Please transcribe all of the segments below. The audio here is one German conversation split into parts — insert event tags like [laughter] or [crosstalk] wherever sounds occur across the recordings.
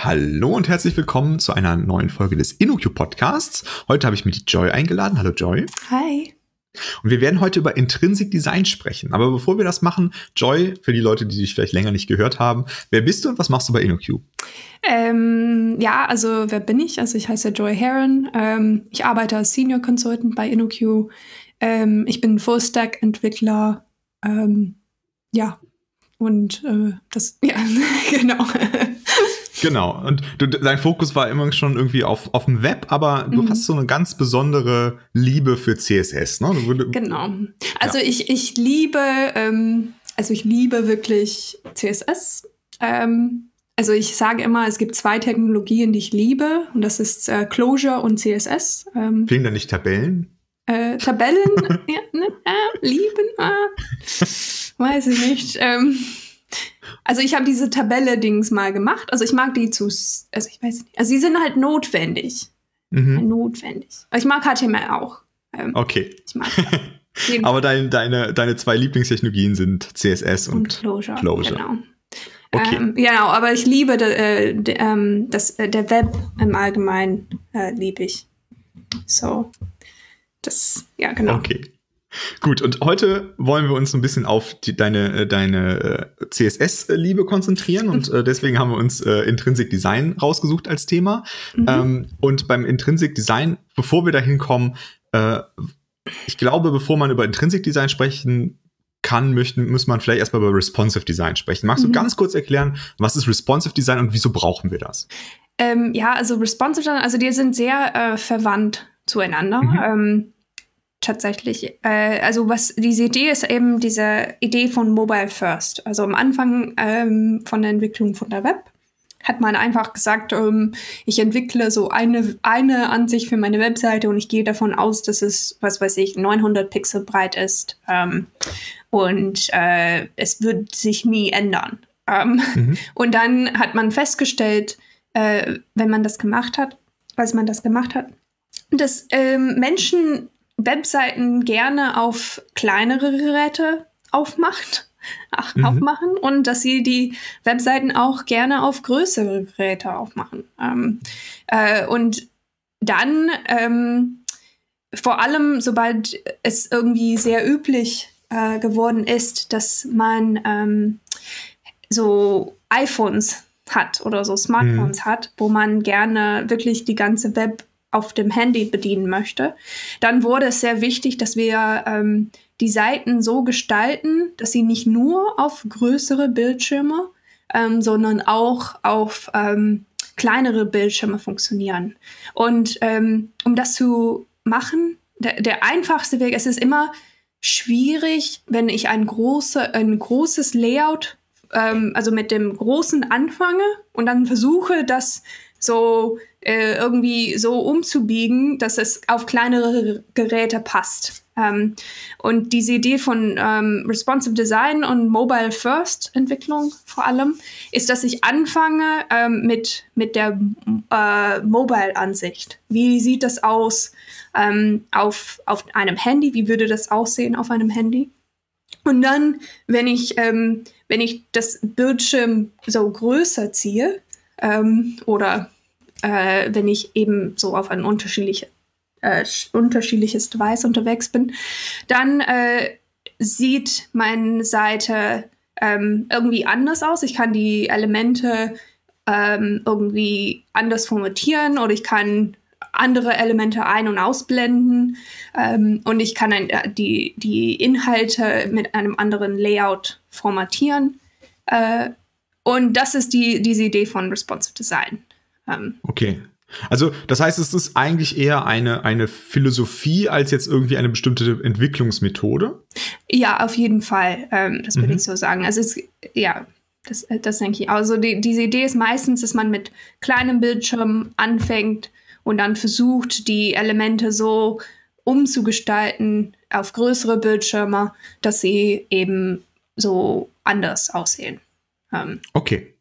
Hallo und herzlich willkommen zu einer neuen Folge des InnoQ Podcasts. Heute habe ich mir die Joy eingeladen. Hallo Joy. Hi. Und wir werden heute über Intrinsic Design sprechen. Aber bevor wir das machen, Joy, für die Leute, die dich vielleicht länger nicht gehört haben, wer bist du und was machst du bei InnoQ? Ähm, ja, also wer bin ich? Also ich heiße Joy Heron. Ähm, ich arbeite als Senior Consultant bei InnoQ. Ähm, ich bin Full-Stack-Entwickler. Ähm, ja, und äh, das, [laughs] ja, genau. Genau. Und du, dein Fokus war immer schon irgendwie auf, auf dem Web, aber du mhm. hast so eine ganz besondere Liebe für CSS, ne? Würde, genau. Also ja. ich, ich liebe, ähm, also ich liebe wirklich CSS. Ähm, also ich sage immer, es gibt zwei Technologien, die ich liebe, und das ist äh, Closure und CSS. Ähm, Fehlen da nicht Tabellen? Äh, Tabellen, [laughs] ja, ne, äh, lieben, äh, [laughs] weiß ich nicht. Also ich habe diese Tabelle-Dings mal gemacht. Also ich mag die zu, also ich weiß nicht. Also sie sind halt notwendig. Mhm. Notwendig. Aber ich mag HTML auch. Ähm, okay. Ich mag [laughs] Aber dein, deine, deine zwei Lieblingstechnologien sind CSS und, und Closure. Closure. Genau. Okay. Ähm, genau, aber ich liebe äh, ähm, das, äh, der Web im Allgemeinen äh, liebe ich. So. Das, ja, genau. Okay. Gut, und heute wollen wir uns ein bisschen auf die, deine, äh, deine äh, CSS-Liebe konzentrieren und äh, deswegen haben wir uns äh, Intrinsic Design rausgesucht als Thema. Mhm. Ähm, und beim Intrinsic Design, bevor wir dahin kommen, äh, ich glaube, bevor man über Intrinsic Design sprechen kann, möchten, muss man vielleicht erstmal über Responsive Design sprechen. Magst mhm. du ganz kurz erklären, was ist Responsive Design und wieso brauchen wir das? Ähm, ja, also Responsive Design, also die sind sehr äh, verwandt zueinander. Mhm. Ähm, tatsächlich. Äh, also was diese Idee ist eben diese Idee von Mobile First. Also am Anfang ähm, von der Entwicklung von der Web hat man einfach gesagt, ähm, ich entwickle so eine, eine Ansicht für meine Webseite und ich gehe davon aus, dass es, was weiß ich, 900 Pixel breit ist ähm, und äh, es wird sich nie ändern. Ähm, mhm. [laughs] Und dann hat man festgestellt, äh, wenn man das gemacht hat, was man das gemacht hat, dass ähm, Menschen Webseiten gerne auf kleinere Geräte aufmacht, ach, mhm. aufmachen und dass sie die Webseiten auch gerne auf größere Geräte aufmachen. Ähm, äh, und dann, ähm, vor allem, sobald es irgendwie sehr üblich äh, geworden ist, dass man ähm, so iPhones hat oder so Smartphones mhm. hat, wo man gerne wirklich die ganze Web auf dem Handy bedienen möchte, dann wurde es sehr wichtig, dass wir ähm, die Seiten so gestalten, dass sie nicht nur auf größere Bildschirme, ähm, sondern auch auf ähm, kleinere Bildschirme funktionieren. Und ähm, um das zu machen, der, der einfachste Weg, es ist immer schwierig, wenn ich ein, große, ein großes Layout, ähm, also mit dem großen anfange und dann versuche, das so äh, irgendwie so umzubiegen, dass es auf kleinere Geräte passt. Ähm, und diese Idee von ähm, Responsive Design und Mobile First Entwicklung vor allem ist, dass ich anfange ähm, mit, mit der äh, Mobile-Ansicht. Wie sieht das aus ähm, auf, auf einem Handy? Wie würde das aussehen auf einem Handy? Und dann, wenn ich, ähm, wenn ich das Bildschirm so größer ziehe, ähm, oder äh, wenn ich eben so auf ein unterschiedliche, äh, unterschiedliches Device unterwegs bin, dann äh, sieht meine Seite ähm, irgendwie anders aus. Ich kann die Elemente ähm, irgendwie anders formatieren oder ich kann andere Elemente ein- und ausblenden ähm, und ich kann ein, äh, die, die Inhalte mit einem anderen Layout formatieren. Äh, und das ist die, diese Idee von Responsive Design. Ähm, okay. Also, das heißt, es ist eigentlich eher eine, eine Philosophie als jetzt irgendwie eine bestimmte Entwicklungsmethode? Ja, auf jeden Fall. Ähm, das würde mhm. ich so sagen. Also, es, ja, das, das denke ich. Also, die, diese Idee ist meistens, dass man mit kleinem Bildschirm anfängt und dann versucht, die Elemente so umzugestalten auf größere Bildschirme, dass sie eben so anders aussehen. Ähm, okay.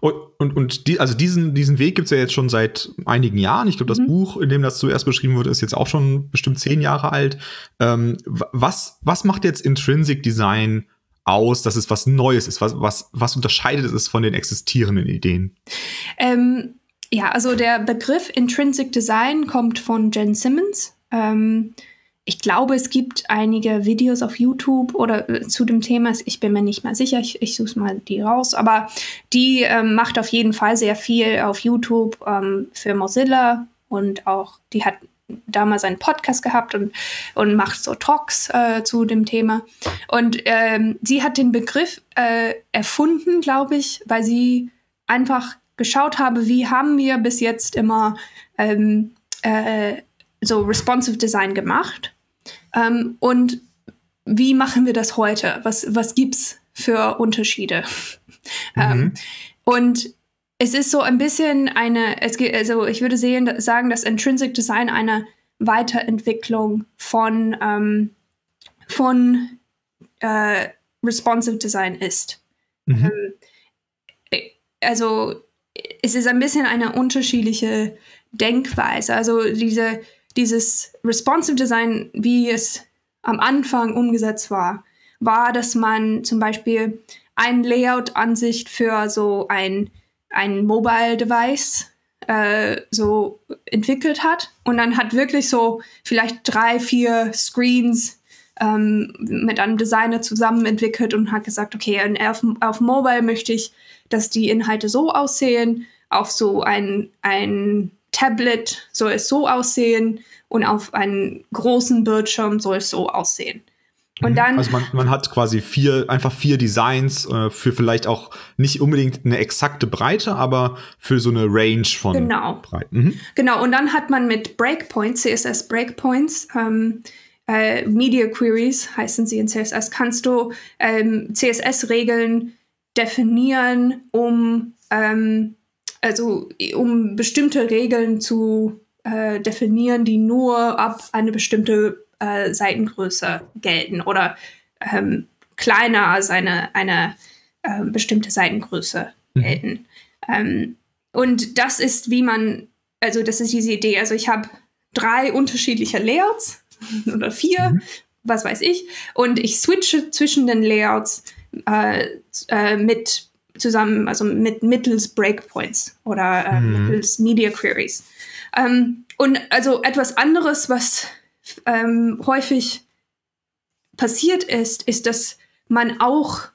Und, und, und die, also diesen, diesen Weg gibt es ja jetzt schon seit einigen Jahren. Ich glaube, das mhm. Buch, in dem das zuerst beschrieben wurde, ist jetzt auch schon bestimmt zehn Jahre alt. Ähm, was, was macht jetzt Intrinsic Design aus, dass es was Neues ist? Was, was, was unterscheidet es von den existierenden Ideen? Ähm, ja, also der Begriff Intrinsic Design kommt von Jen Simmons. Ähm, ich glaube, es gibt einige Videos auf YouTube oder äh, zu dem Thema. Ich bin mir nicht mehr sicher. Ich, ich suche mal die raus. Aber die ähm, macht auf jeden Fall sehr viel auf YouTube ähm, für Mozilla und auch die hat damals einen Podcast gehabt und, und macht so Talks äh, zu dem Thema. Und ähm, sie hat den Begriff äh, erfunden, glaube ich, weil sie einfach geschaut habe, wie haben wir bis jetzt immer ähm, äh, so responsive Design gemacht ähm, und wie machen wir das heute? Was, was es für Unterschiede? [laughs] Mhm. ähm, und es ist so ein bisschen eine, es geht, also ich würde sehen, sagen, dass Intrinsic Design eine Weiterentwicklung von, ähm, von äh, Responsive Design ist. Mhm. Ähm, äh, also es ist ein bisschen eine unterschiedliche Denkweise. Also diese, dieses Responsive Design, wie es am Anfang umgesetzt war, war, dass man zum Beispiel ein Layout-Ansicht für so ein, ein Mobile-Device äh, so entwickelt hat und dann hat wirklich so vielleicht drei, vier Screens ähm, mit einem Designer zusammen entwickelt und hat gesagt, okay, auf, auf Mobile möchte ich, dass die Inhalte so aussehen, auf so ein, ein Tablet soll es so aussehen und auf einem großen Bildschirm soll es so aussehen. Und mhm. dann, also man, man hat quasi vier, einfach vier Designs äh, für vielleicht auch nicht unbedingt eine exakte Breite, aber für so eine Range von genau. Breiten. Mhm. Genau, und dann hat man mit Breakpoints, CSS Breakpoints, ähm, äh, Media Queries heißen sie in CSS, kannst du ähm, CSS-Regeln definieren, um ähm, also um bestimmte Regeln zu äh, definieren, die nur ab eine bestimmte äh, Seitengröße gelten oder ähm, kleiner als eine, eine äh, bestimmte Seitengröße mhm. gelten. Ähm, und das ist, wie man, also das ist diese Idee. Also ich habe drei unterschiedliche Layouts [laughs] oder vier, mhm. was weiß ich, und ich switche zwischen den Layouts äh, äh, mit zusammen, also mit mittels Breakpoints oder äh, mhm. mittels Media Queries. Ähm, und also etwas anderes, was ähm, häufig passiert ist, ist, dass man auch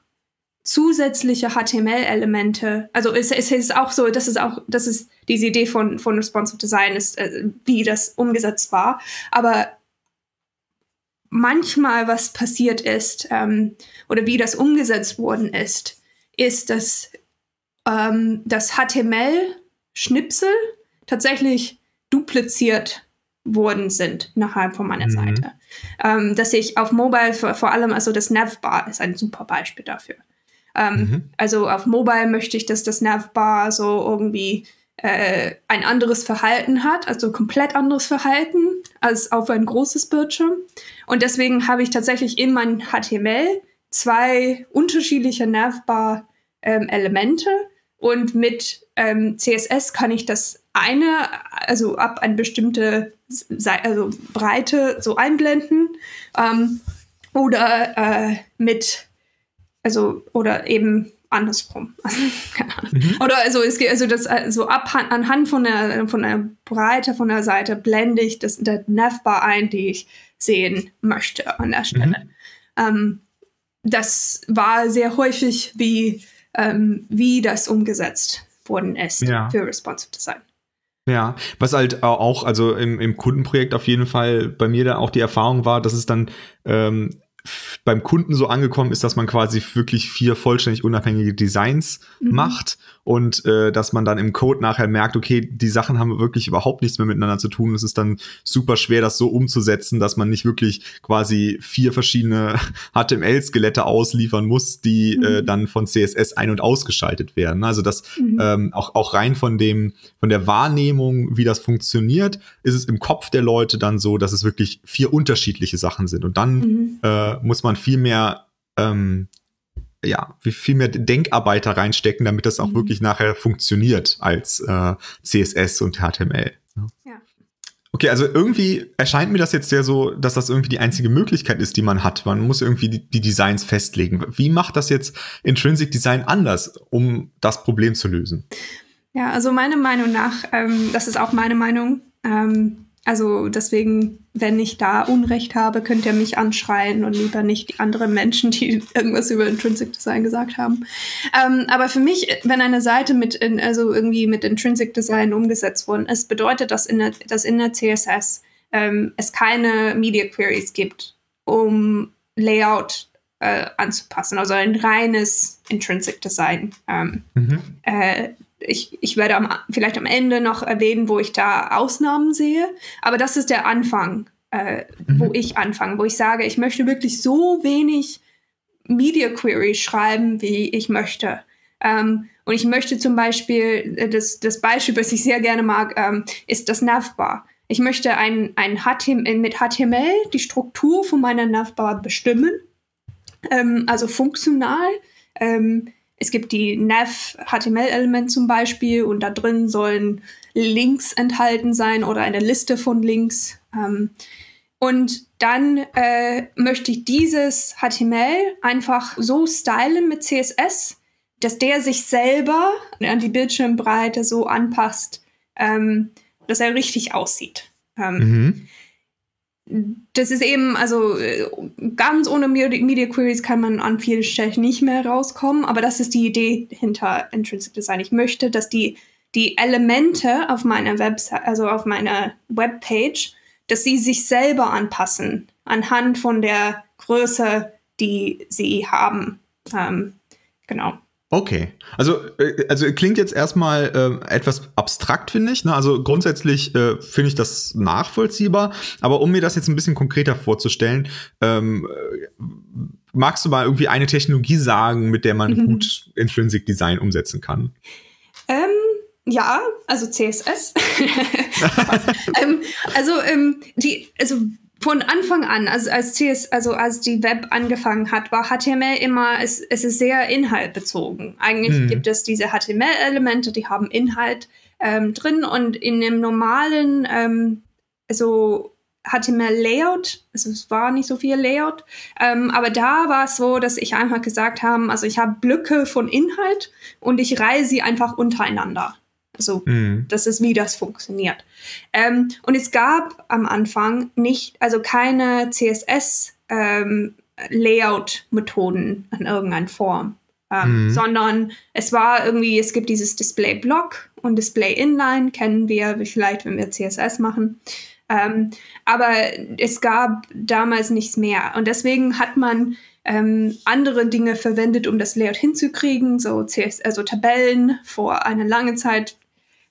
zusätzliche HTML-Elemente, also es, es, ist auch so, das ist auch, das ist diese Idee von, von Responsive Design, ist, äh, wie das umgesetzt war. Aber manchmal, was passiert ist, ähm, oder wie das umgesetzt worden ist, ist, dass ähm, das HTML-Schnipsel tatsächlich dupliziert worden sind innerhalb von meiner mhm. Seite. Ähm, dass ich auf Mobile vor, vor, allem, also das Navbar ist ein super Beispiel dafür. Ähm, mhm. Also auf Mobile möchte ich, dass das Navbar so irgendwie äh, ein anderes Verhalten hat, also komplett anderes Verhalten als auf ein großes Bildschirm. Und deswegen habe ich tatsächlich in meinem HTML zwei unterschiedliche Navbar-Elemente ähm, und mit ähm, CSS kann ich das eine, also ab eine bestimmte also Breite so einblenden ähm, oder äh, mit, also oder eben andersrum. [laughs] mhm. Oder also es geht also das also ab anhand von der von der Breite von der Seite blende ich das der Navbar ein, die ich sehen möchte an der Stelle. Mhm. Ähm, das war sehr häufig wie ähm, wie das umgesetzt worden ist ja. für responsive Design. Ja, was halt auch, also im, im Kundenprojekt auf jeden Fall bei mir da auch die Erfahrung war, dass es dann ähm, beim Kunden so angekommen ist, dass man quasi wirklich vier vollständig unabhängige Designs mhm. macht und äh, dass man dann im Code nachher merkt, okay, die Sachen haben wirklich überhaupt nichts mehr miteinander zu tun. Es ist dann super schwer, das so umzusetzen, dass man nicht wirklich quasi vier verschiedene [laughs] HTML-Skelette ausliefern muss, die äh, mhm. äh, dann von CSS ein- und ausgeschaltet werden. Also das mhm. ähm, auch, auch rein von dem, von der Wahrnehmung, wie das funktioniert, ist es im Kopf der Leute dann so, dass es wirklich vier unterschiedliche Sachen sind. Und dann mhm. äh, muss man viel mehr ähm, ja, wie viel mehr Denkarbeiter reinstecken, damit das auch mhm. wirklich nachher funktioniert als äh, CSS und HTML. Ja. Okay, also irgendwie erscheint mir das jetzt sehr so, dass das irgendwie die einzige Möglichkeit ist, die man hat. Man muss irgendwie die, die Designs festlegen. Wie macht das jetzt Intrinsic Design anders, um das Problem zu lösen? Ja, also meiner Meinung nach, ähm, das ist auch meine Meinung, ähm, also deswegen, wenn ich da Unrecht habe, könnt ihr mich anschreien und lieber nicht die anderen Menschen, die [laughs] irgendwas über Intrinsic Design gesagt haben. Ähm, aber für mich, wenn eine Seite mit in, also irgendwie mit Intrinsic Design umgesetzt worden ist, bedeutet das in der, dass in der CSS ähm, es keine Media Queries gibt, um Layout äh, anzupassen. Also ein reines Intrinsic Design. Ähm, mhm. äh, ich, ich werde am, vielleicht am Ende noch erwähnen, wo ich da Ausnahmen sehe. Aber das ist der Anfang, äh, mhm. wo ich anfange, wo ich sage, ich möchte wirklich so wenig Media Query schreiben, wie ich möchte. Ähm, und ich möchte zum Beispiel, äh, das, das Beispiel, was ich sehr gerne mag, ähm, ist das Navbar. Ich möchte ein, ein HTML, mit HTML die Struktur von meiner Navbar bestimmen, ähm, also funktional. Ähm, es gibt die nav HTML-Element zum Beispiel und da drin sollen Links enthalten sein oder eine Liste von Links. Ähm, und dann äh, möchte ich dieses HTML einfach so stylen mit CSS, dass der sich selber an die Bildschirmbreite so anpasst, ähm, dass er richtig aussieht. Ähm, mhm das ist eben, also ganz ohne Media Queries kann man an vielen Stellen nicht mehr rauskommen, aber das ist die Idee hinter Intrinsic Design. Ich möchte, dass die, die Elemente auf meiner Website, also auf meiner Webpage, dass sie sich selber anpassen anhand von der Größe, die sie haben. Ähm, genau. Okay, also äh, also klingt jetzt erstmal äh, etwas abstrakt, finde ich. Ne? Also grundsätzlich äh, finde ich das nachvollziehbar, aber um mir das jetzt ein bisschen konkreter vorzustellen, ähm, äh, magst du mal irgendwie eine Technologie sagen, mit der man mhm. gut Intrinsic Design umsetzen kann? Ähm, ja, also CSS. [laughs] [laughs] ähm, also ähm, die, also von Anfang an, also als CS, also als die Web angefangen hat, war HTML immer, es, es ist sehr inhaltbezogen. Eigentlich mhm. gibt es diese HTML-Elemente, die haben Inhalt ähm, drin und in dem normalen, ähm, also HTML-Layout, also es war nicht so viel Layout, ähm, aber da war es so, dass ich einfach gesagt habe, also ich habe Blöcke von Inhalt und ich reihe sie einfach untereinander. So, mhm. das ist, wie das funktioniert. Ähm, und es gab am Anfang nicht, also keine CSS-Layout-Methoden ähm, in irgendeiner Form, ähm, mhm. sondern es war irgendwie, es gibt dieses Display-Block und Display-Inline, kennen wir vielleicht, wenn wir CSS machen. Ähm, aber es gab damals nichts mehr. Und deswegen hat man ähm, andere Dinge verwendet, um das Layout hinzukriegen, so CS, also Tabellen vor einer langen Zeit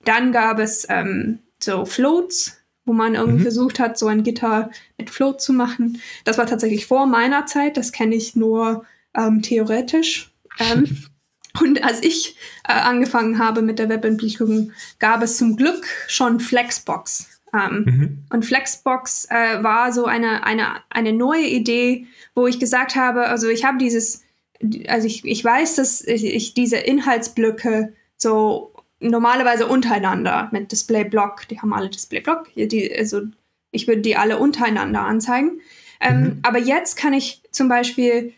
dann gab es ähm, so Floats, wo man irgendwie mhm. versucht hat, so ein Gitter mit Float zu machen. Das war tatsächlich vor meiner Zeit, das kenne ich nur ähm, theoretisch. Ähm, [laughs] und als ich äh, angefangen habe mit der Webentwicklung, gab es zum Glück schon Flexbox. Ähm, mhm. Und Flexbox äh, war so eine, eine, eine neue Idee, wo ich gesagt habe, also ich habe dieses, also ich, ich weiß, dass ich, ich diese Inhaltsblöcke so normalerweise untereinander mit Display-Block. Die haben alle Display-Block. Also ich würde die alle untereinander anzeigen. Ähm, mhm. Aber jetzt kann ich zum Beispiel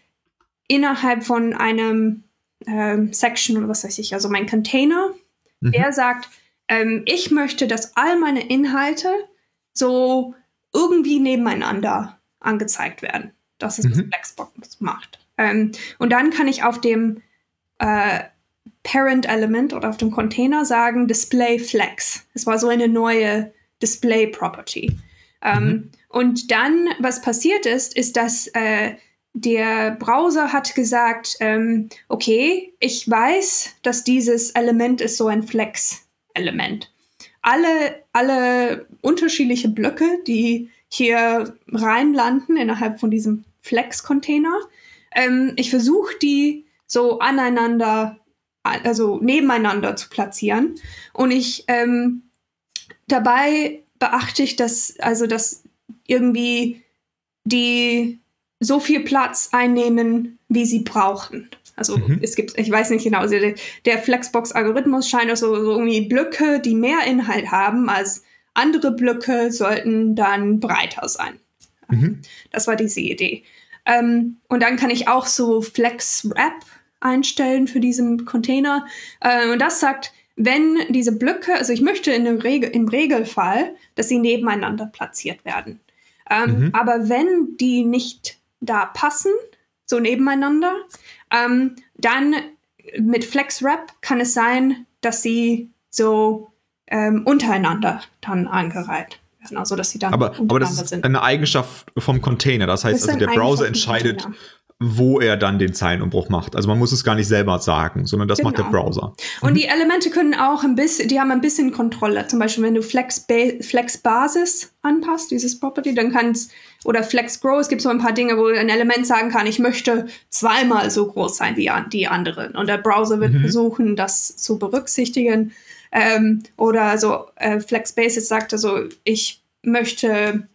innerhalb von einem ähm, Section oder was weiß ich, also mein Container, mhm. der sagt, ähm, ich möchte, dass all meine Inhalte so irgendwie nebeneinander angezeigt werden. Das ist, was mhm. Flexbox macht. Ähm, und dann kann ich auf dem äh, Parent Element oder auf dem Container sagen Display Flex. Es war so eine neue Display Property. Ähm, mhm. Und dann, was passiert ist, ist, dass äh, der Browser hat gesagt, ähm, okay, ich weiß, dass dieses Element ist so ein Flex-Element. Alle, alle unterschiedliche Blöcke, die hier reinlanden innerhalb von diesem Flex-Container, ähm, ich versuche die so aneinander also nebeneinander zu platzieren. Und ich ähm, dabei beachte ich, dass also dass irgendwie die so viel Platz einnehmen, wie sie brauchen. Also mhm. es gibt, ich weiß nicht genau, also der, der Flexbox-Algorithmus scheint so, so irgendwie Blöcke, die mehr Inhalt haben als andere Blöcke sollten dann breiter sein. Mhm. Das war diese Idee. Ähm, und dann kann ich auch so Flex Wrap einstellen für diesen Container. Äh, und das sagt, wenn diese Blöcke, also ich möchte in Regel, im Regelfall, dass sie nebeneinander platziert werden. Ähm, mhm. Aber wenn die nicht da passen, so nebeneinander, ähm, dann mit FlexWrap kann es sein, dass sie so ähm, untereinander dann angereiht werden, also dass sie dann aber, aber das ist sind. eine Eigenschaft vom Container. Das heißt, also der Browser entscheidet, wo er dann den Zeilenumbruch macht. Also man muss es gar nicht selber sagen, sondern das genau. macht der genau. Browser. Und mhm. die Elemente können auch ein bisschen, die haben ein bisschen Kontrolle. Zum Beispiel, wenn du Flex, ba Flex Basis anpasst, dieses Property, dann kannst oder Flex Grow, es gibt so ein paar Dinge, wo ein Element sagen kann, ich möchte zweimal so groß sein wie die anderen. Und der Browser wird mhm. versuchen, das zu berücksichtigen. Ähm, oder so äh, Flex Basis sagt also, ich möchte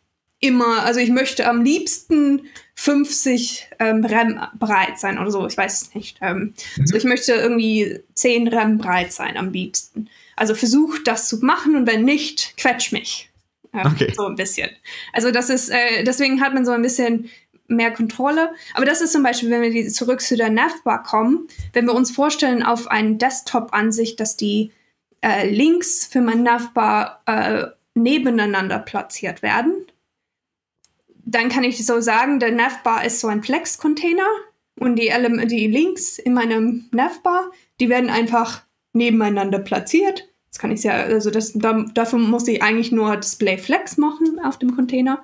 immer, also ich möchte am liebsten 50 ähm, Rem breit sein oder so, ich weiß es nicht. Ähm, mhm. Also ich möchte irgendwie 10 Rem breit sein am liebsten. Also versuch das zu machen und wenn nicht, quetsch mich. Ja, okay. So ein bisschen. Also das ist, äh, deswegen hat man so ein bisschen mehr Kontrolle. Aber das ist zum Beispiel, wenn wir die, zurück zu der Navbar kommen, wenn wir uns vorstellen auf einen Desktop-Ansicht, dass die äh, Links für mein Navbar äh, nebeneinander platziert werden dann kann ich so sagen, der Navbar ist so ein Flex-Container und die, Ele die Links in meinem Navbar, die werden einfach nebeneinander platziert. Das kann ich ja, also das, da, dafür muss ich eigentlich nur Display Flex machen auf dem Container.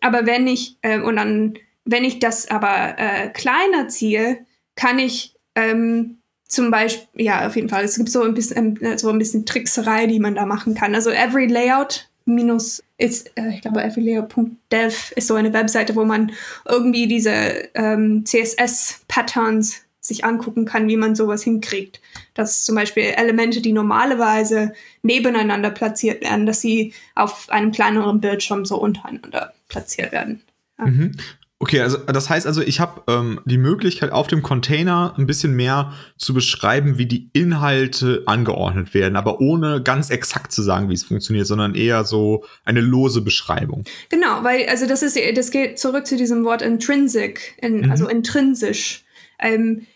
Aber wenn ich, äh, und dann, wenn ich das aber äh, kleiner ziehe, kann ich ähm, zum Beispiel, ja, auf jeden Fall, es gibt so ein bisschen, äh, so ein bisschen Trickserei, die man da machen kann. Also every layout minus ist, äh, ich glaube, affiliate.dev ist so eine Webseite, wo man irgendwie diese ähm, CSS-Patterns sich angucken kann, wie man sowas hinkriegt. Dass zum Beispiel Elemente, die normalerweise nebeneinander platziert werden, dass sie auf einem kleineren Bildschirm so untereinander platziert werden. Mhm. Okay, also das heißt also, ich habe ähm, die Möglichkeit, auf dem Container ein bisschen mehr zu beschreiben, wie die Inhalte angeordnet werden, aber ohne ganz exakt zu sagen, wie es funktioniert, sondern eher so eine lose Beschreibung. Genau, weil also das ist, das geht zurück zu diesem Wort intrinsic, in, mhm. also intrinsisch. Ähm,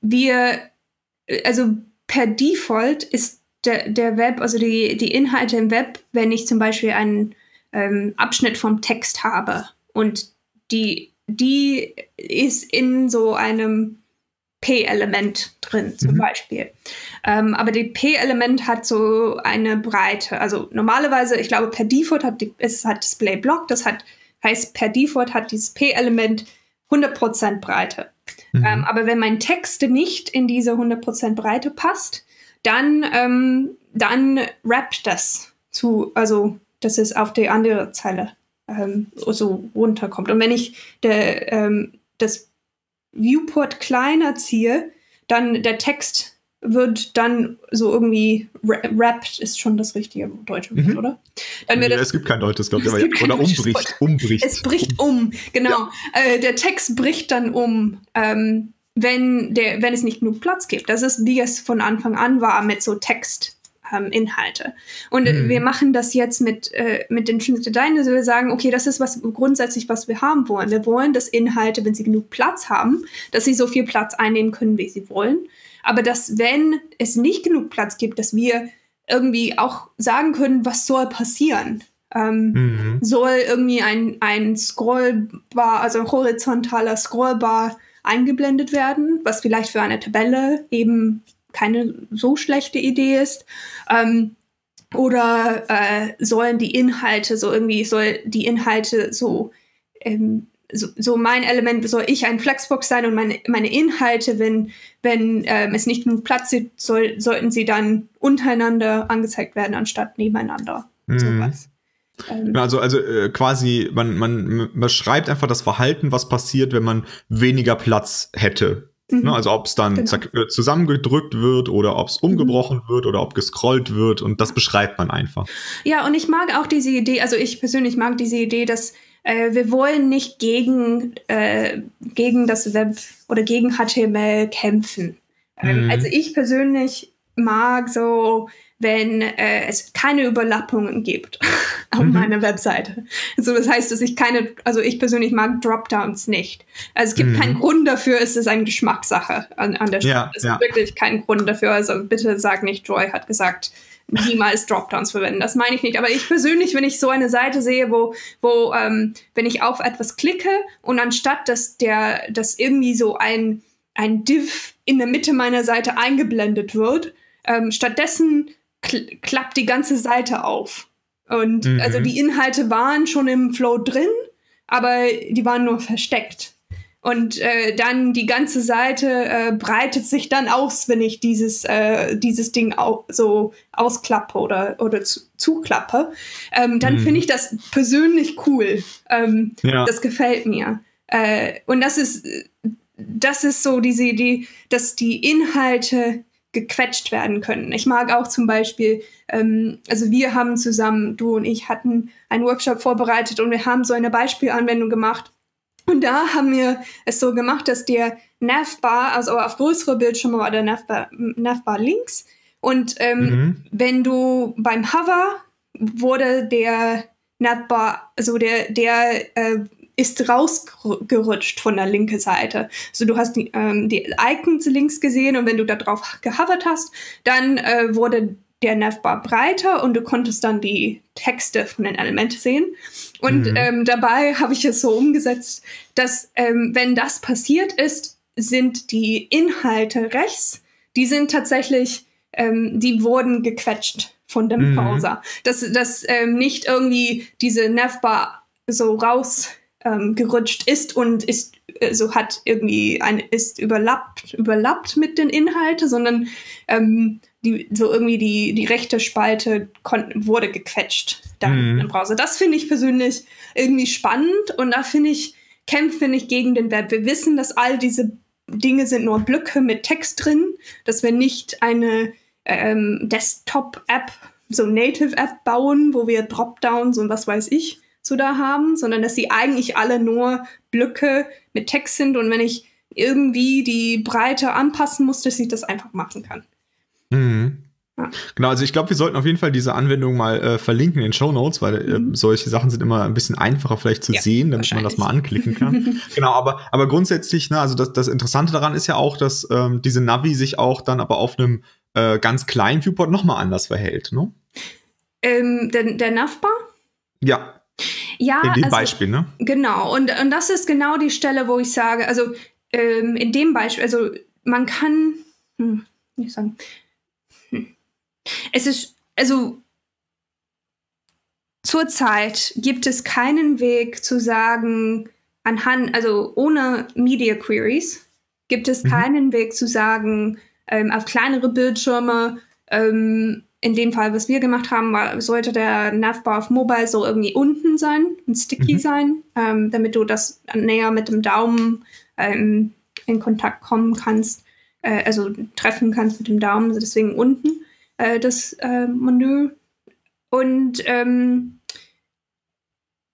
wir, also per Default ist der, der Web, also die, die Inhalte im Web, wenn ich zum Beispiel einen ähm, Abschnitt vom Text habe und die, die ist in so einem P-Element drin, zum mhm. Beispiel. Ähm, aber die P-Element hat so eine Breite. Also normalerweise, ich glaube, per Default hat die, es hat Display Block, das hat, heißt, per Default hat dieses P-Element 100% Breite. Mhm. Ähm, aber wenn mein Text nicht in diese 100% Breite passt, dann, ähm, dann rappt das zu, also das ist auf die andere Zeile ähm, so runterkommt. Und wenn ich der, ähm, das Viewport kleiner ziehe, dann der Text wird dann so irgendwie wrapped, ist schon das richtige deutsche Wort, mhm. oder? Dann ja, es gibt kein deutsches, glaube ich, [laughs] oder umbricht, umbricht. Es bricht um, genau. Ja. Äh, der Text bricht dann um, ähm, wenn, der, wenn es nicht genug Platz gibt. Das ist, wie es von Anfang an war mit so Text ähm, Inhalte. Und mhm. wir machen das jetzt mit, äh, mit den Dateien, dass wir sagen, okay, das ist was grundsätzlich, was wir haben wollen. Wir wollen, dass Inhalte, wenn sie genug Platz haben, dass sie so viel Platz einnehmen können, wie sie wollen. Aber dass, wenn es nicht genug Platz gibt, dass wir irgendwie auch sagen können, was soll passieren. Ähm, mhm. Soll irgendwie ein, ein Scrollbar, also ein horizontaler Scrollbar eingeblendet werden, was vielleicht für eine Tabelle eben keine so schlechte Idee ist. Ähm, oder äh, sollen die Inhalte so irgendwie, soll die Inhalte so, ähm, so, so, mein Element, soll ich ein Flexbox sein und meine, meine Inhalte, wenn, wenn ähm, es nicht genug Platz gibt, soll, sollten sie dann untereinander angezeigt werden, anstatt nebeneinander. Mhm. Sowas. Ähm, also, also äh, quasi, man, man beschreibt einfach das Verhalten, was passiert, wenn man weniger Platz hätte mhm. Also ob es dann genau. Äh, zusammengedrückt wird oder ob es umgebrochen mhm. wird oder ob gescrollt wird und das beschreibt man einfach. Ja, und ich mag auch diese Idee, also ich persönlich mag diese Idee, dass äh, wir wollen nicht gegen, äh, gegen das Web oder gegen HTML kämpfen. Ähm, mhm. Also ich persönlich mag so, wenn äh, es keine Überlappungen gibt [laughs] auf mhm. meiner Webseite. So, das heißt, dass ich keine, also ich persönlich mag Dropdowns nicht. Also es gibt mhm. keinen Grund dafür, es ist eine Geschmackssache an, an der Stelle. Ja, es ja. gibt wirklich keinen Grund dafür. Also bitte sag nicht, Joy hat gesagt, niemals Dropdowns verwenden. Das meine ich nicht. Aber ich persönlich, wenn ich so eine Seite sehe, wo, wo ähm, wenn ich auf etwas klicke und anstatt dass der, dass irgendwie so ein, ein Div in der Mitte meiner Seite eingeblendet wird, ähm, stattdessen kl klappt die ganze Seite auf. Und mhm. also die Inhalte waren schon im Flow drin, aber die waren nur versteckt. Und äh, dann die ganze Seite äh, breitet sich dann aus, wenn ich dieses, äh, dieses Ding au so ausklappe oder, oder zu zuklappe. Ähm, dann mhm. finde ich das persönlich cool. Ähm, ja. Das gefällt mir. Äh, und das ist, das ist so diese Idee, dass die Inhalte gequetscht werden können. Ich mag auch zum Beispiel, ähm, also wir haben zusammen, du und ich hatten einen Workshop vorbereitet und wir haben so eine Beispielanwendung gemacht und da haben wir es so gemacht, dass der Navbar, also auf größere Bildschirme war der Navbar, Navbar links. Und ähm, mhm. wenn du beim Hover wurde der Navbar, also der, der äh, ist rausgerutscht von der linken Seite. Also du hast die, ähm, die Icons links gesehen und wenn du da drauf gehovert hast, dann äh, wurde der Navbar breiter und du konntest dann die Texte von den Elementen sehen. Und mhm. ähm, dabei habe ich es so umgesetzt, dass ähm, wenn das passiert ist, sind die Inhalte rechts, die sind tatsächlich, ähm, die wurden gequetscht von dem mhm. Browser. Dass, dass ähm, nicht irgendwie diese Navbar so rausgerutscht ähm, ist und ist äh, so hat irgendwie ein ist überlappt überlappt mit den Inhalten, sondern ähm, die, so irgendwie die, die rechte Spalte wurde gequetscht dann mhm. im Browser. Das finde ich persönlich irgendwie spannend und da finde ich, kämpfe ich gegen den Web. Wir wissen, dass all diese Dinge sind nur Blöcke mit Text drin, dass wir nicht eine ähm, Desktop-App, so Native-App bauen, wo wir Dropdowns und was weiß ich so da haben, sondern dass sie eigentlich alle nur Blöcke mit Text sind und wenn ich irgendwie die Breite anpassen muss, dass ich das einfach machen kann. Mhm. Ja. Genau, also ich glaube, wir sollten auf jeden Fall diese Anwendung mal äh, verlinken in den Show Notes, weil äh, mhm. solche Sachen sind immer ein bisschen einfacher vielleicht zu ja, sehen, damit man das mal anklicken kann. [laughs] genau, aber, aber grundsätzlich, ne, also das, das Interessante daran ist ja auch, dass ähm, diese Navi sich auch dann aber auf einem äh, ganz kleinen Viewport nochmal anders verhält, ne? Ähm, der, der Navbar? Ja. Ja, in dem also, Beispiel, ne? Genau, und, und das ist genau die Stelle, wo ich sage, also ähm, in dem Beispiel, also man kann, hm, wie sagen, es ist, also zurzeit gibt es keinen Weg zu sagen, anhand, also ohne Media Queries, gibt es mhm. keinen Weg zu sagen, ähm, auf kleinere Bildschirme, ähm, in dem Fall, was wir gemacht haben, war, sollte der Navbar auf Mobile so irgendwie unten sein, ein Sticky mhm. sein, ähm, damit du das näher mit dem Daumen ähm, in Kontakt kommen kannst, äh, also treffen kannst mit dem Daumen, deswegen unten äh, das äh, Menü. Und ähm,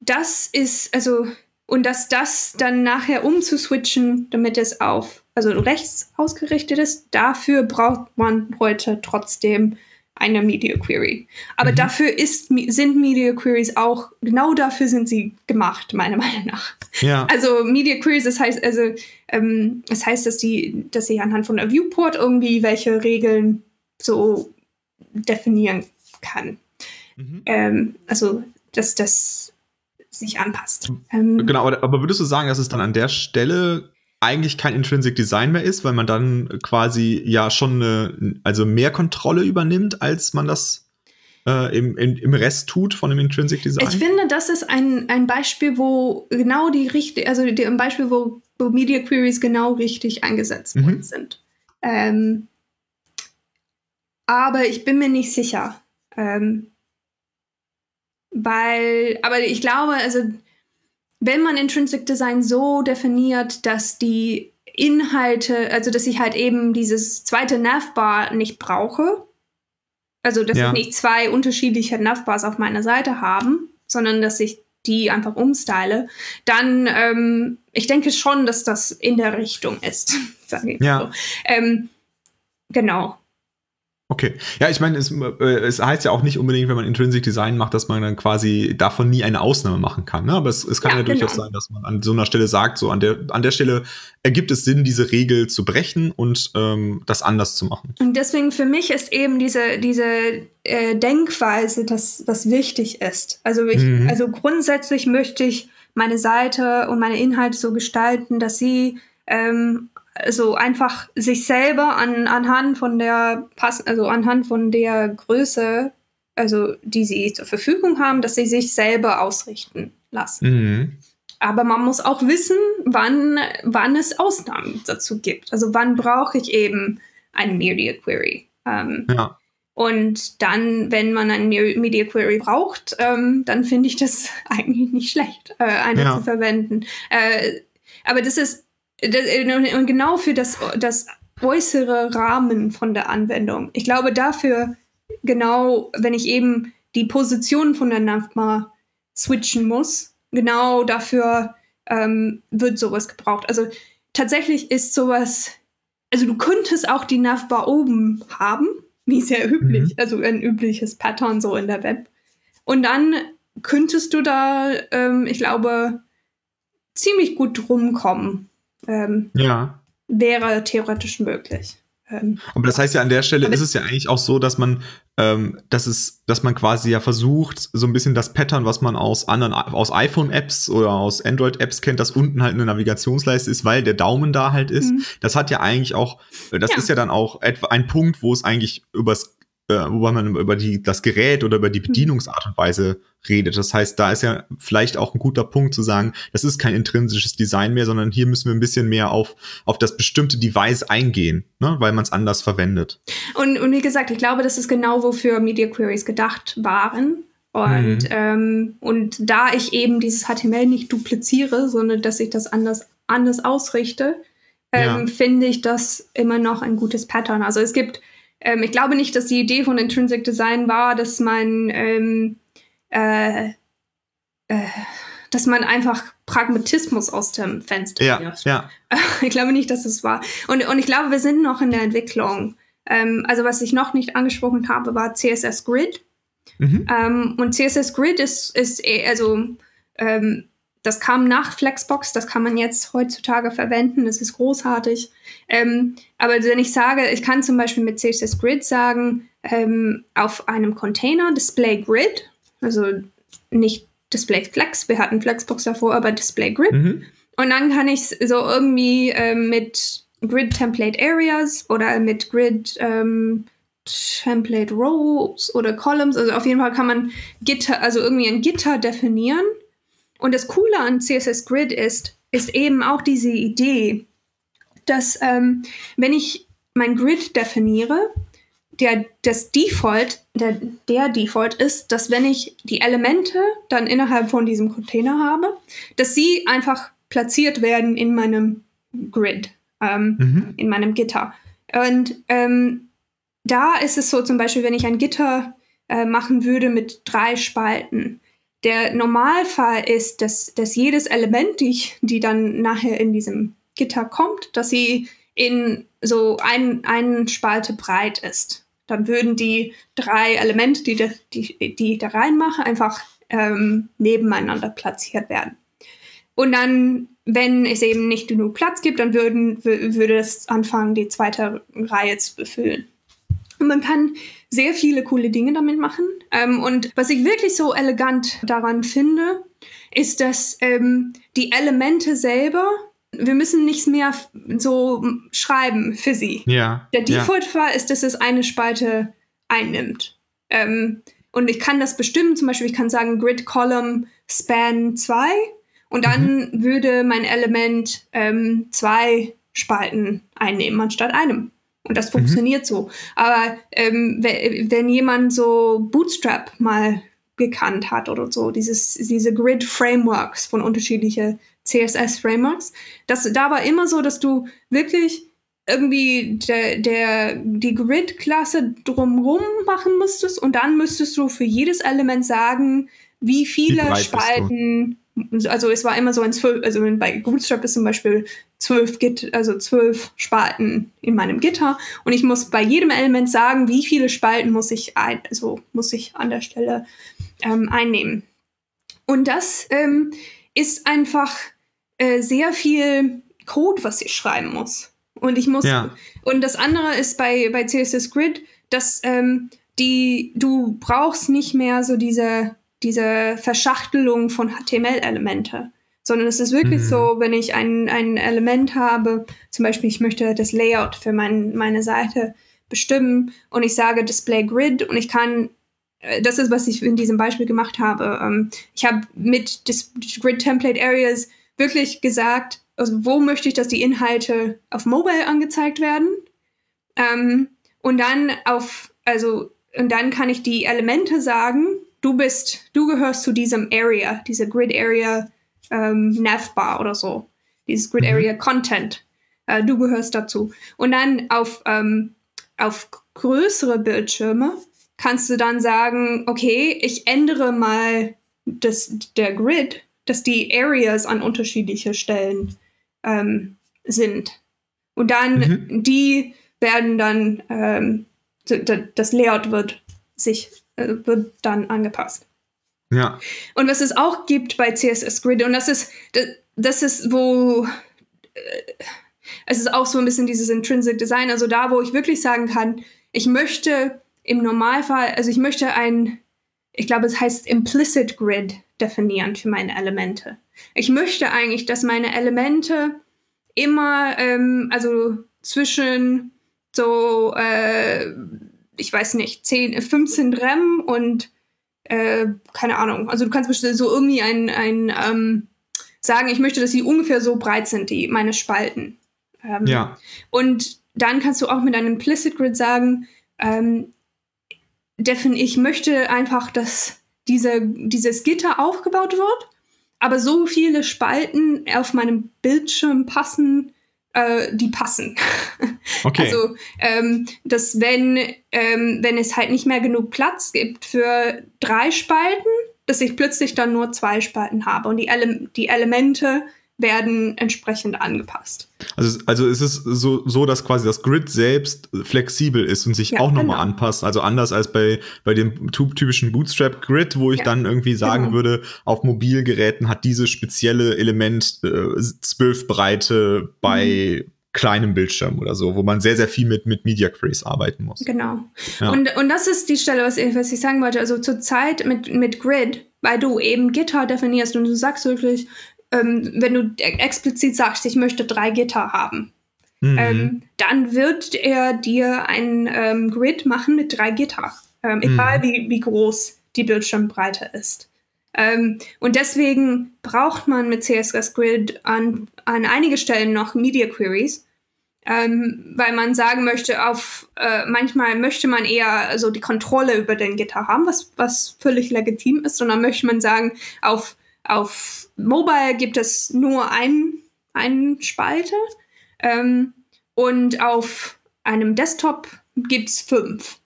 das ist, also, und dass das dann nachher umzuswitchen, damit es auf, also rechts ausgerichtet ist, dafür braucht man heute trotzdem eine Media Query. Aber mhm. dafür ist, sind Media Queries auch, genau dafür sind sie gemacht, meiner [laughs] Meinung nach. Ja. Also Media Queries, das heißt, also, ähm, das heißt, dass die, dass sie anhand von einer Viewport irgendwie welche Regeln so definieren kann. Mhm. Ähm, also, dass das sich anpasst. Ähm, genau, aber, aber würdest du sagen, dass es dann an der Stelle eigentlich kein Intrinsic Design mehr ist, weil man dann quasi ja schon eine, also mehr Kontrolle übernimmt, als man das äh, im, im, im, Rest tut von dem Intrinsic Design? Ich finde, das ist ein, ein Beispiel, wo genau die richtige, also die, ein Beispiel, wo, wo Media Queries genau richtig eingesetzt worden mhm. sind. Ähm, aber ich bin mir nicht sicher. Ähm, weil, aber ich glaube, also wenn man Intrinsic Design so definiert, dass die Inhalte, also dass ich halt eben dieses zweite Navbar nicht brauche, also dass ja. ich nicht zwei unterschiedliche Navbars auf meiner Seite haben, sondern dass ich die einfach umstyle, dann ähm, ich denke schon, dass das in der Richtung ist. [laughs] Sag ich ja. so. Ähm, genau. Okay. Ja, ich meine, es, äh, es heißt ja auch nicht unbedingt, wenn man Intrinsic Design macht, dass man dann quasi davon nie eine Ausnahme machen kann. Ne? Aber es, es kann ja, ja durchaus genau. sein, dass man an so einer Stelle sagt, so an der, an der Stelle ergibt es Sinn, diese Regel zu brechen und ähm, das anders zu machen. Und deswegen für mich ist eben diese, diese äh, Denkweise, dass das wichtig ist. Also, ich, mhm. also grundsätzlich möchte ich meine Seite und meine Inhalte so gestalten, dass sie ähm, so einfach sich selber an, anhand von der Pass also anhand von der Größe, also die sie zur Verfügung haben, dass sie sich selber ausrichten lassen. Mhm. Aber man muss auch wissen, wann, wann es Ausnahmen dazu gibt. Also wann brauche ich eben eine Media Query. Ähm, ja. Und dann, wenn man eine Media Query braucht, ähm, dann finde ich das [laughs] eigentlich nicht schlecht, äh, eine ja. zu verwenden. Äh, aber das ist und genau für das, das äußere Rahmen von der Anwendung. Ich glaube, dafür, genau, wenn ich eben die Position von der Navma switchen muss, genau dafür ähm, wird sowas gebraucht. Also tatsächlich ist sowas, also du könntest auch die Navbar oben haben, wie sehr üblich, mhm. also ein übliches Pattern so in der Web. Und dann könntest du da, ähm, ich glaube, ziemlich gut rumkommen. Ähm, ja. Wäre theoretisch möglich. Ähm, aber das heißt ja, an der Stelle ist es ja eigentlich auch so, dass man, ähm, dass es, dass man quasi ja versucht, so ein bisschen das Pattern, was man aus anderen, aus iPhone-Apps oder aus Android-Apps kennt, dass unten halt eine Navigationsleiste ist, weil der Daumen da halt ist. Mhm. Das hat ja eigentlich auch, das ja. ist ja dann auch etwa ein Punkt, wo es eigentlich übers wobei man über die, das Gerät oder über die mhm. Bedienungsart und Weise redet. Das heißt, da ist ja vielleicht auch ein guter Punkt zu sagen, das ist kein intrinsisches Design mehr, sondern hier müssen wir ein bisschen mehr auf, auf das bestimmte Device eingehen, ne, weil man es anders verwendet. Und, und wie gesagt, ich glaube, das ist genau, wofür Media Queries gedacht waren. Und, mhm. ähm, und da ich eben dieses HTML nicht dupliziere, sondern dass ich das anders, anders ausrichte, ähm, ja. finde ich das immer noch ein gutes Pattern. Also es gibt ähm, ich glaube nicht, dass die Idee von Intrinsic Design war, dass man, ähm, äh, äh, dass man einfach Pragmatismus aus dem Fenster ja, wirft. Ja. [laughs] Ich glaube nicht, dass es war. Und, und ich glaube, wir sind noch in der Entwicklung. Ähm, also was ich noch nicht angesprochen habe, war CSS Grid. Mhm. Ähm, und CSS Grid ist, ist eh, also ähm, das kam nach Flexbox, das kann man jetzt heutzutage verwenden, das ist großartig. Ähm, aber wenn ich sage, ich kann zum Beispiel mit CSS Grid sagen, ähm, auf einem Container Display Grid, also nicht Display Flex, wir hatten Flexbox davor, aber Display Grid. Mhm. Und dann kann ich so irgendwie ähm, mit Grid Template Areas oder mit Grid ähm, Template Rows oder Columns, also auf jeden Fall kann man Gitter, also irgendwie ein Gitter definieren und das Coole an CSS Grid ist, ist eben auch diese Idee, dass ähm, wenn ich mein Grid definiere, der, das Default, der, der Default ist, dass wenn ich die Elemente dann innerhalb von diesem Container habe, dass sie einfach platziert werden in meinem Grid, ähm, mhm. in meinem Gitter. Und ähm, da ist es so zum Beispiel, wenn ich ein Gitter äh, machen würde mit drei Spalten, der Normalfall ist, dass, dass jedes Element, die, die dann nachher in diesem Gitter kommt, dass sie in so ein, eine Spalte breit ist. Dann würden die drei Elemente, die, die, die ich da reinmache, einfach ähm, nebeneinander platziert werden. Und dann, wenn es eben nicht genug Platz gibt, dann würden, würde es anfangen, die zweite Reihe zu befüllen. Und man kann sehr viele coole Dinge damit machen. Ähm, und was ich wirklich so elegant daran finde, ist, dass ähm, die Elemente selber, wir müssen nichts mehr so schreiben für sie. Ja. Der Default-Fall ja. ist, dass es eine Spalte einnimmt. Ähm, und ich kann das bestimmen, zum Beispiel, ich kann sagen Grid Column Span 2 und dann mhm. würde mein Element ähm, zwei Spalten einnehmen anstatt einem. Und das mhm. funktioniert mhm. so. Aber ähm, wenn jemand so Bootstrap mal gekannt hat oder so, dieses, diese Grid-Frameworks von unterschiedlichen CSS-Frameworks, das, da war immer so, dass du wirklich irgendwie der, der, die Grid-Klasse drumrum machen musstest und dann müsstest du für jedes Element sagen, wie viele wie Spalten also es war immer so ein zwölf, also bei Bootstrap ist zum Beispiel zwölf Git, also zwölf Spalten in meinem Gitter und ich muss bei jedem Element sagen, wie viele Spalten muss ich ein, also muss ich an der Stelle ähm, einnehmen. Und das ähm, ist einfach äh, sehr viel Code, was ich schreiben muss. Und ich muss ja. und das andere ist bei bei CSS Grid, dass ähm, die du brauchst nicht mehr so diese diese Verschachtelung von HTML-Elemente, sondern es ist wirklich mhm. so, wenn ich ein, ein Element habe, zum Beispiel ich möchte das Layout für mein, meine Seite bestimmen und ich sage Display Grid und ich kann, äh, das ist, was ich in diesem Beispiel gemacht habe. Ähm, ich habe mit Dis Grid Template Areas wirklich gesagt, also wo möchte ich, dass die Inhalte auf Mobile angezeigt werden ähm, und dann auf, also und dann kann ich die Elemente sagen, du bist, du gehörst zu diesem Area, diese Grid Area ähm, Navbar oder so, dieses Grid mhm. Area Content. Äh, du gehörst dazu. Und dann auf, ähm, auf größere Bildschirme kannst du dann sagen, okay, ich ändere mal das, der Grid, dass die Areas an unterschiedliche Stellen ähm, sind. Und dann mhm. die werden dann, ähm, das Layout wird sich wird dann angepasst. Ja. Und was es auch gibt bei CSS Grid, und das ist, das ist, wo äh, es ist auch so ein bisschen dieses Intrinsic Design, also da, wo ich wirklich sagen kann, ich möchte im Normalfall, also ich möchte ein, ich glaube, es heißt Implicit Grid definieren für meine Elemente. Ich möchte eigentlich, dass meine Elemente immer, ähm, also zwischen so äh, ich weiß nicht, 10, 15 Rem und äh, keine Ahnung. Also du kannst bestimmt so irgendwie ein, ein ähm, sagen, ich möchte, dass sie ungefähr so breit sind, die meine Spalten. Ähm, ja. Und dann kannst du auch mit einem Implicit Grid sagen, ähm, ich möchte einfach, dass diese, dieses Gitter aufgebaut wird, aber so viele Spalten auf meinem Bildschirm passen, äh, die passen. [laughs] Okay. Also, ähm, dass wenn, ähm, wenn es halt nicht mehr genug Platz gibt für drei Spalten, dass ich plötzlich dann nur zwei Spalten habe und die, Ele die Elemente werden entsprechend angepasst. Also, also ist es so, so, dass quasi das Grid selbst flexibel ist und sich ja, auch nochmal genau. anpasst. Also anders als bei, bei dem typischen Bootstrap-Grid, wo ich ja, dann irgendwie sagen genau. würde, auf Mobilgeräten hat dieses spezielle Element äh, zwölf Breite bei mhm kleinem Bildschirm oder so, wo man sehr, sehr viel mit, mit Media Queries arbeiten muss. Genau. Ja. Und, und das ist die Stelle, was ich, was ich sagen wollte. Also zurzeit mit, mit Grid, weil du eben Gitter definierst und du sagst wirklich, ähm, wenn du explizit sagst, ich möchte drei Gitter haben, mhm. ähm, dann wird er dir ein ähm, Grid machen mit drei Gitter, ähm, egal mhm. wie, wie groß die Bildschirmbreite ist. Ähm, und deswegen braucht man mit CSS Grid an, an einige Stellen noch Media Queries, ähm, weil man sagen möchte, auf äh, manchmal möchte man eher so die Kontrolle über den Gitter haben, was, was völlig legitim ist, sondern möchte man sagen, auf auf Mobile gibt es nur ein, einen Spalte ähm, und auf einem Desktop gibt es fünf.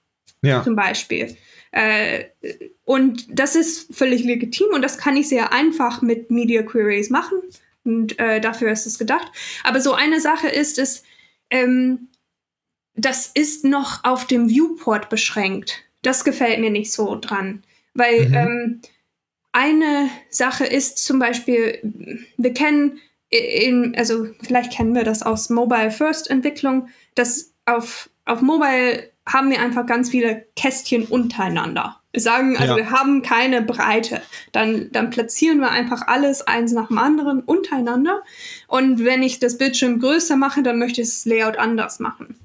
Ja. Zum Beispiel. Äh, und das ist völlig legitim und das kann ich sehr einfach mit Media Queries machen. Und äh, dafür ist es gedacht. Aber so eine Sache ist es, ähm, das ist noch auf dem Viewport beschränkt. Das gefällt mir nicht so dran. Weil mhm. ähm, eine Sache ist zum Beispiel, wir kennen, in, also vielleicht kennen wir das aus Mobile First Entwicklung, dass auf, auf Mobile haben wir einfach ganz viele Kästchen untereinander. Wir sagen, also ja. wir haben keine Breite. Dann, dann platzieren wir einfach alles eins nach dem anderen untereinander. Und wenn ich das Bildschirm größer mache, dann möchte ich das Layout anders machen.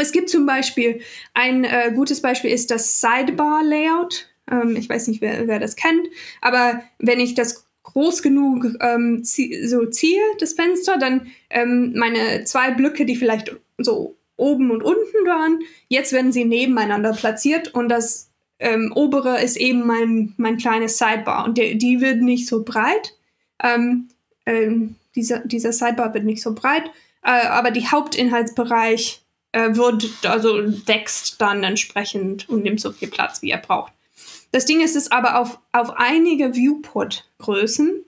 Es gibt zum Beispiel ein äh, gutes Beispiel ist das Sidebar-Layout. Ähm, ich weiß nicht, wer, wer das kennt. Aber wenn ich das groß genug ähm, zie so ziehe, das Fenster, dann ähm, meine zwei Blöcke, die vielleicht so oben und unten waren, jetzt werden sie nebeneinander platziert und das ähm, obere ist eben mein, mein kleines Sidebar und die, die wird nicht so breit. Ähm, ähm, dieser, dieser Sidebar wird nicht so breit, äh, aber die Hauptinhaltsbereich äh, wird, also wächst dann entsprechend und nimmt so viel Platz, wie er braucht. Das Ding ist es aber auf, auf einige Viewport-Größen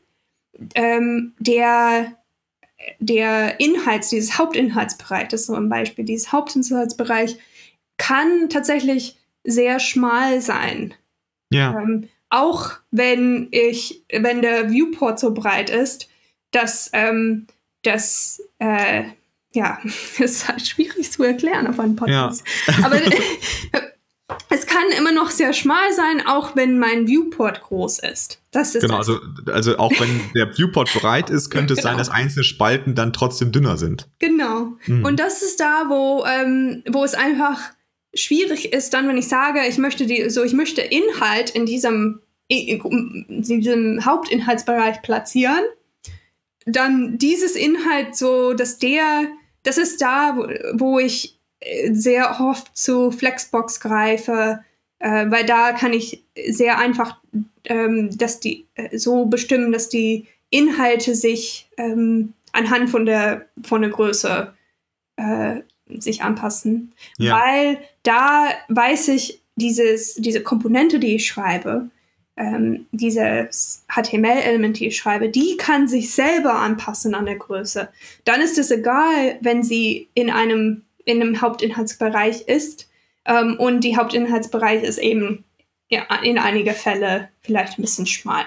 ähm, der, der Inhalts, dieses Hauptinhaltsbereich, das ist so ein Beispiel, dieses Hauptinhaltsbereich kann tatsächlich sehr schmal sein. Ja. Ähm, auch wenn ich, wenn der Viewport so breit ist, dass ähm, das äh, ja, [laughs] ist halt schwierig zu erklären auf einem Podcast. Ja. Aber [laughs] [laughs] es kann immer noch sehr schmal sein, auch wenn mein Viewport groß ist. Das ist genau, also, also auch wenn der Viewport breit ist, könnte es genau. sein, dass einzelne Spalten dann trotzdem dünner sind. Genau. Mhm. Und das ist da, wo, ähm, wo es einfach schwierig ist, dann, wenn ich sage, ich möchte die, so ich möchte Inhalt in diesem, in diesem Hauptinhaltsbereich platzieren, dann dieses Inhalt so, dass der, das ist da, wo, wo ich sehr oft zu Flexbox greife, äh, weil da kann ich sehr einfach ähm, dass die, äh, so bestimmen, dass die Inhalte sich ähm, anhand von der, von der Größe äh, sich anpassen. Ja. Weil da weiß ich, dieses, diese Komponente, die ich schreibe, ähm, dieses HTML-Element, die ich schreibe, die kann sich selber anpassen an der Größe. Dann ist es egal, wenn sie in einem, in einem Hauptinhaltsbereich ist ähm, und die Hauptinhaltsbereich ist eben ja, in einigen Fällen vielleicht ein bisschen schmal.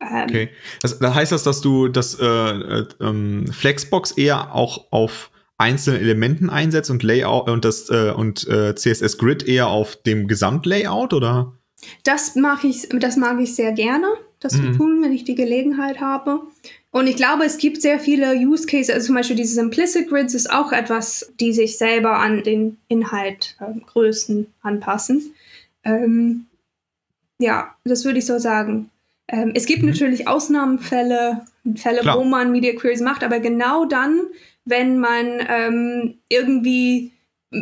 Ähm, okay. Das, das, heißt das, dass du das äh, äh, ähm, Flexbox eher auch auf einzelnen Elementen einsetzt und Layout und das äh, und äh, CSS Grid eher auf dem Gesamtlayout oder? Das mag ich, das mag ich sehr gerne, das mhm. zu tun, wenn ich die Gelegenheit habe. Und ich glaube, es gibt sehr viele Use Cases, also zum Beispiel diese Implicit Grids ist auch etwas, die sich selber an den Inhalt äh, Größen anpassen. Ähm, ja, das würde ich so sagen. Ähm, es gibt mhm. natürlich Ausnahmefälle, Fälle, Klar. wo man Media Queries macht, aber genau dann, wenn man ähm, irgendwie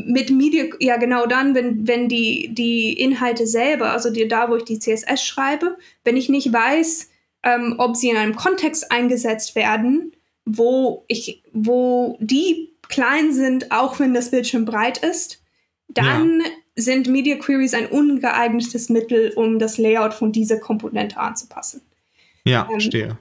mit Media, ja genau dann, wenn, wenn die, die Inhalte selber, also die, da, wo ich die CSS schreibe, wenn ich nicht weiß, ähm, ob sie in einem Kontext eingesetzt werden, wo ich, wo die klein sind, auch wenn das Bildschirm breit ist, dann ja. sind Media Queries ein ungeeignetes Mittel, um das Layout von dieser Komponente anzupassen. Ja, ähm, verstehe.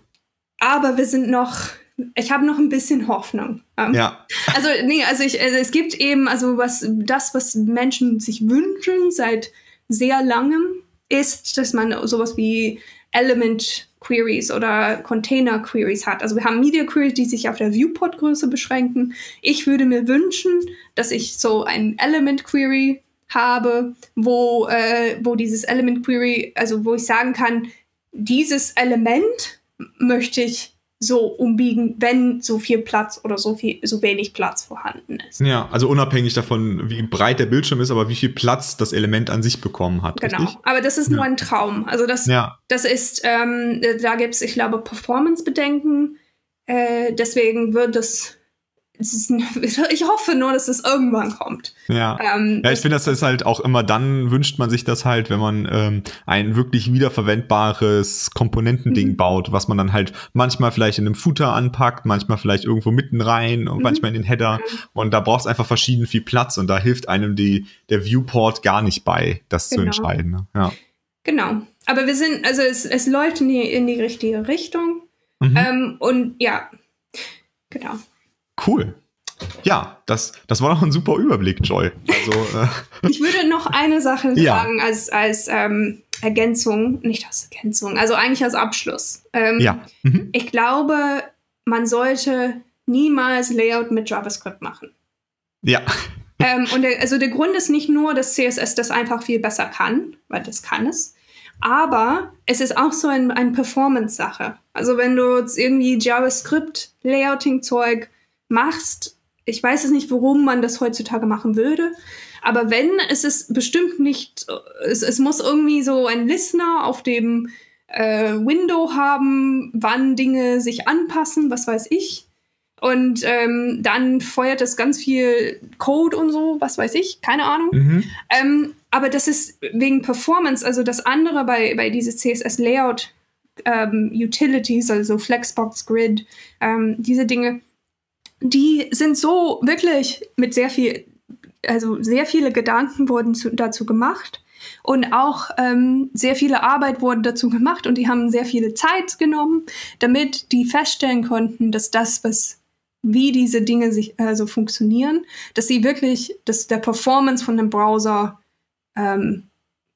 Aber wir sind noch ich habe noch ein bisschen Hoffnung. Ähm, ja. Also, nee, also, ich, also es gibt eben, also was das, was Menschen sich wünschen seit sehr langem, ist, dass man sowas wie Element Queries oder Container Queries hat. Also wir haben Media Queries, die sich auf der Viewport Größe beschränken. Ich würde mir wünschen, dass ich so ein Element Query habe, wo, äh, wo dieses Element Query, also wo ich sagen kann, dieses Element möchte ich so umbiegen, wenn so viel Platz oder so viel, so wenig Platz vorhanden ist. Ja, also unabhängig davon, wie breit der Bildschirm ist, aber wie viel Platz das Element an sich bekommen hat. Genau. Richtig? Aber das ist ja. nur ein Traum. Also das, ja. das ist, ähm, da gibt es, ich glaube, Performance-Bedenken. Äh, deswegen wird ist, [laughs] ich hoffe nur, dass es irgendwann kommt. Ja, ähm, ja ich finde, das ist halt auch immer dann wünscht man sich das halt, wenn man ähm, ein wirklich wiederverwendbares Komponentending mhm. baut, was man dann halt manchmal vielleicht in einem Footer anpackt, manchmal vielleicht irgendwo mitten rein und mhm. manchmal in den Header. Und da braucht es einfach verschieden viel Platz und da hilft einem die, der Viewport gar nicht bei, das genau. zu entscheiden. Ne? Ja. Genau. Aber wir sind, also es, es läuft in die, in die richtige Richtung. Mhm. Ähm, und ja, genau. Cool. Ja, das, das war doch ein super Überblick, Joy. Also, äh [laughs] ich würde noch eine Sache ja. sagen als, als ähm, Ergänzung, nicht als Ergänzung, also eigentlich als Abschluss. Ähm, ja. Mhm. Ich glaube, man sollte niemals Layout mit JavaScript machen. Ja. [laughs] Ähm, und der, also der Grund ist nicht nur, dass CSS das einfach viel besser kann, weil das kann es, aber es ist auch so ein, ein Performance-Sache. Also wenn du jetzt irgendwie JavaScript-Layouting-Zeug machst, ich weiß es nicht, warum man das heutzutage machen würde, aber wenn, es ist bestimmt nicht, es, es muss irgendwie so ein Listener auf dem äh, Window haben, wann Dinge sich anpassen, was weiß ich. Und ähm, dann feuert es ganz viel Code und so, was weiß ich, keine Ahnung. Mhm. Ähm, aber das ist wegen Performance, also das andere bei, bei dieses CSS Layout ähm, Utilities, also Flexbox Grid, ähm, diese Dinge, die sind so wirklich mit sehr viel, also sehr viele Gedanken wurden zu, dazu gemacht. Und auch ähm, sehr viele Arbeit wurde dazu gemacht und die haben sehr viele Zeit genommen, damit die feststellen konnten, dass das, was wie diese Dinge sich also funktionieren, dass sie wirklich, dass der Performance von dem Browser ähm,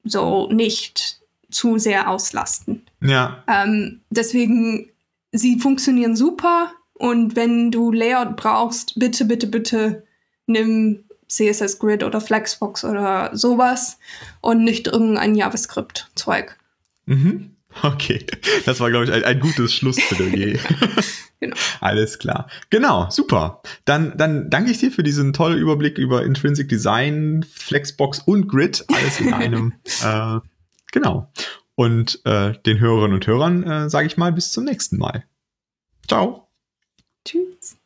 so nicht zu sehr auslasten. Ja. Ähm, deswegen, sie funktionieren super und wenn du Layout brauchst, bitte, bitte, bitte nimm CSS Grid oder Flexbox oder sowas und nicht irgendein JavaScript-Zeug. Mhm. Okay, das war, glaube ich, ein, ein gutes Schlussplädoyer. [laughs] genau. Alles klar. Genau, super. Dann, dann danke ich dir für diesen tollen Überblick über Intrinsic Design, Flexbox und Grid. Alles in einem. [laughs] äh, genau. Und äh, den Hörerinnen und Hörern äh, sage ich mal bis zum nächsten Mal. Ciao. Tschüss.